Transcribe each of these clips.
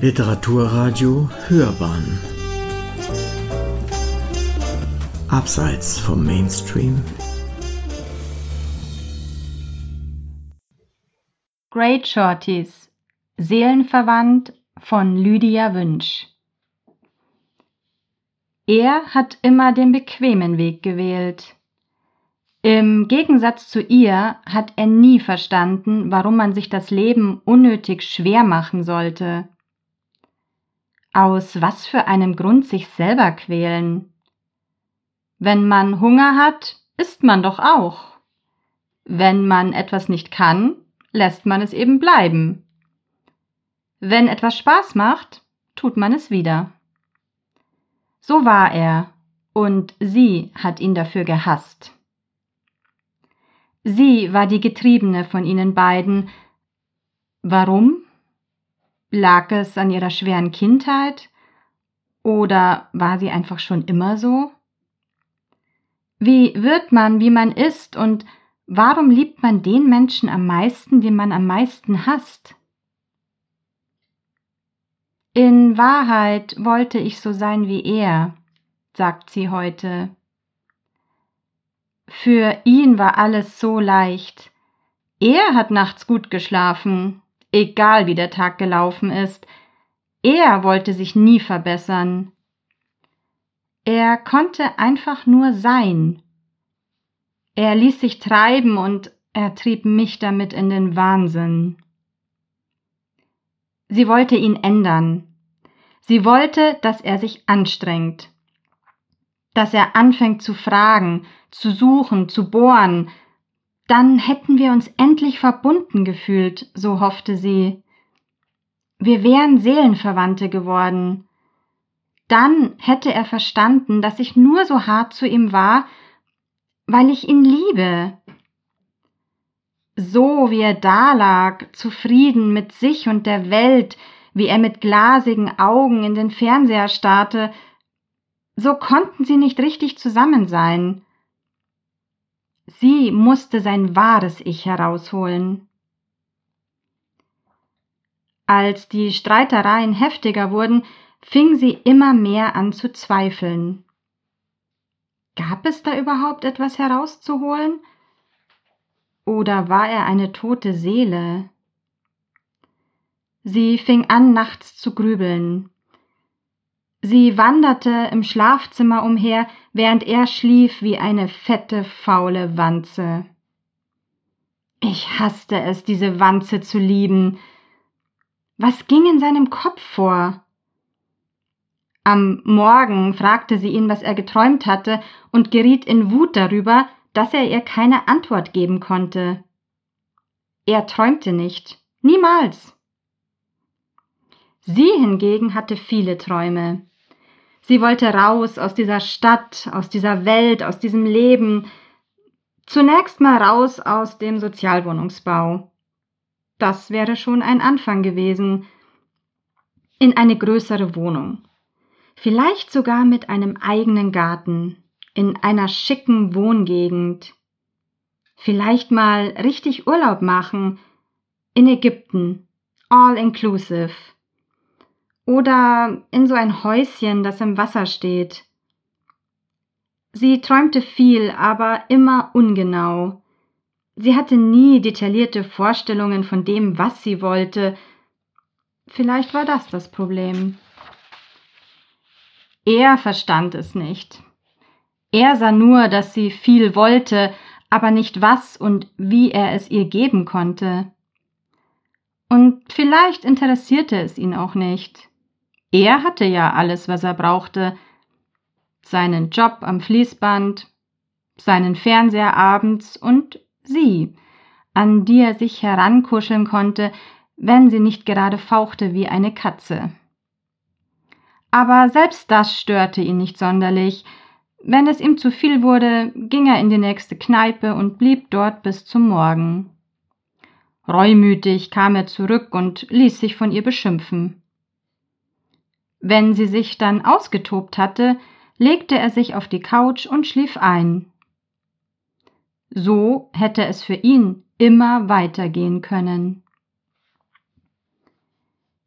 Literaturradio Hörbahn Abseits vom Mainstream Great Shorties Seelenverwandt von Lydia Wünsch Er hat immer den bequemen Weg gewählt. Im Gegensatz zu ihr hat er nie verstanden, warum man sich das Leben unnötig schwer machen sollte. Aus was für einem Grund sich selber quälen? Wenn man Hunger hat, isst man doch auch. Wenn man etwas nicht kann, lässt man es eben bleiben. Wenn etwas Spaß macht, tut man es wieder. So war er, und sie hat ihn dafür gehasst. Sie war die Getriebene von ihnen beiden. Warum? Lag es an ihrer schweren Kindheit? Oder war sie einfach schon immer so? Wie wird man, wie man ist, und warum liebt man den Menschen am meisten, den man am meisten hasst? In Wahrheit wollte ich so sein wie er, sagt sie heute. Für ihn war alles so leicht. Er hat nachts gut geschlafen, egal wie der Tag gelaufen ist. Er wollte sich nie verbessern. Er konnte einfach nur sein. Er ließ sich treiben und er trieb mich damit in den Wahnsinn. Sie wollte ihn ändern. Sie wollte, dass er sich anstrengt, dass er anfängt zu fragen, zu suchen, zu bohren, dann hätten wir uns endlich verbunden gefühlt, so hoffte sie. Wir wären Seelenverwandte geworden. Dann hätte er verstanden, dass ich nur so hart zu ihm war, weil ich ihn liebe. So wie er dalag, zufrieden mit sich und der Welt, wie er mit glasigen Augen in den Fernseher starrte, so konnten sie nicht richtig zusammen sein. Sie musste sein wahres Ich herausholen. Als die Streitereien heftiger wurden, fing sie immer mehr an zu zweifeln. Gab es da überhaupt etwas herauszuholen? Oder war er eine tote Seele? Sie fing an, nachts zu grübeln. Sie wanderte im Schlafzimmer umher, während er schlief wie eine fette, faule Wanze. Ich hasste es, diese Wanze zu lieben. Was ging in seinem Kopf vor? Am Morgen fragte sie ihn, was er geträumt hatte, und geriet in Wut darüber, dass er ihr keine Antwort geben konnte. Er träumte nicht. Niemals. Sie hingegen hatte viele Träume. Sie wollte raus aus dieser Stadt, aus dieser Welt, aus diesem Leben. Zunächst mal raus aus dem Sozialwohnungsbau. Das wäre schon ein Anfang gewesen. In eine größere Wohnung. Vielleicht sogar mit einem eigenen Garten. In einer schicken Wohngegend. Vielleicht mal richtig Urlaub machen. In Ägypten. All inclusive oder in so ein Häuschen, das im Wasser steht. Sie träumte viel, aber immer ungenau. Sie hatte nie detaillierte Vorstellungen von dem, was sie wollte. Vielleicht war das das Problem. Er verstand es nicht. Er sah nur, dass sie viel wollte, aber nicht was und wie er es ihr geben konnte. Und vielleicht interessierte es ihn auch nicht. Er hatte ja alles, was er brauchte. Seinen Job am Fließband, seinen Fernseher abends und sie, an die er sich herankuscheln konnte, wenn sie nicht gerade fauchte wie eine Katze. Aber selbst das störte ihn nicht sonderlich. Wenn es ihm zu viel wurde, ging er in die nächste Kneipe und blieb dort bis zum Morgen. Reumütig kam er zurück und ließ sich von ihr beschimpfen. Wenn sie sich dann ausgetobt hatte, legte er sich auf die Couch und schlief ein. So hätte es für ihn immer weitergehen können.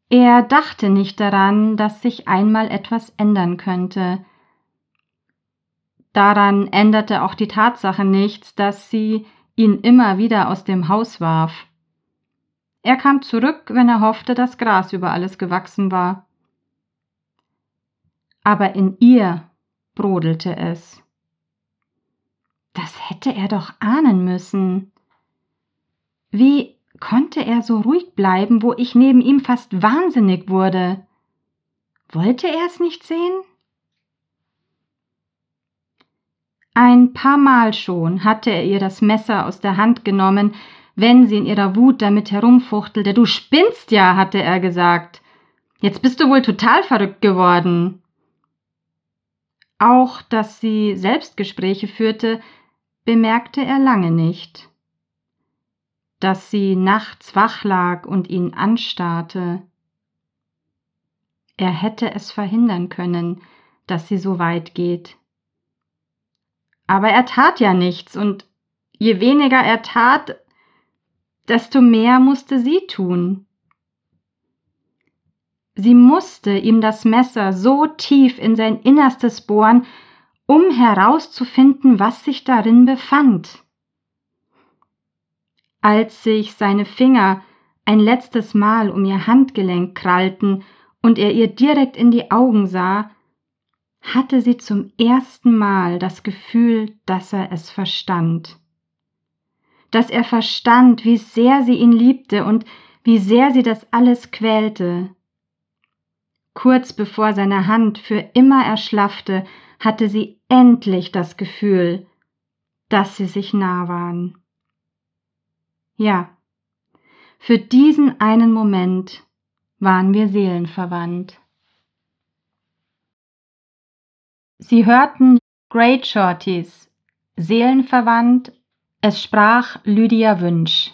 Er dachte nicht daran, dass sich einmal etwas ändern könnte. Daran änderte auch die Tatsache nichts, dass sie ihn immer wieder aus dem Haus warf. Er kam zurück, wenn er hoffte, dass Gras über alles gewachsen war. Aber in ihr brodelte es. Das hätte er doch ahnen müssen. Wie konnte er so ruhig bleiben, wo ich neben ihm fast wahnsinnig wurde? Wollte er es nicht sehen? Ein paar Mal schon hatte er ihr das Messer aus der Hand genommen, wenn sie in ihrer Wut damit herumfuchtelte. Du spinnst ja, hatte er gesagt. Jetzt bist du wohl total verrückt geworden. Auch, dass sie Selbstgespräche führte, bemerkte er lange nicht. Dass sie nachts wach lag und ihn anstarrte. Er hätte es verhindern können, dass sie so weit geht. Aber er tat ja nichts, und je weniger er tat, desto mehr musste sie tun. Sie musste ihm das Messer so tief in sein Innerstes bohren, um herauszufinden, was sich darin befand. Als sich seine Finger ein letztes Mal um ihr Handgelenk krallten und er ihr direkt in die Augen sah, hatte sie zum ersten Mal das Gefühl, dass er es verstand dass er verstand, wie sehr sie ihn liebte und wie sehr sie das alles quälte. Kurz bevor seine Hand für immer erschlaffte, hatte sie endlich das Gefühl, dass sie sich nah waren. Ja, für diesen einen Moment waren wir seelenverwandt. Sie hörten Great Shorties, seelenverwandt es sprach Lydia Wünsch.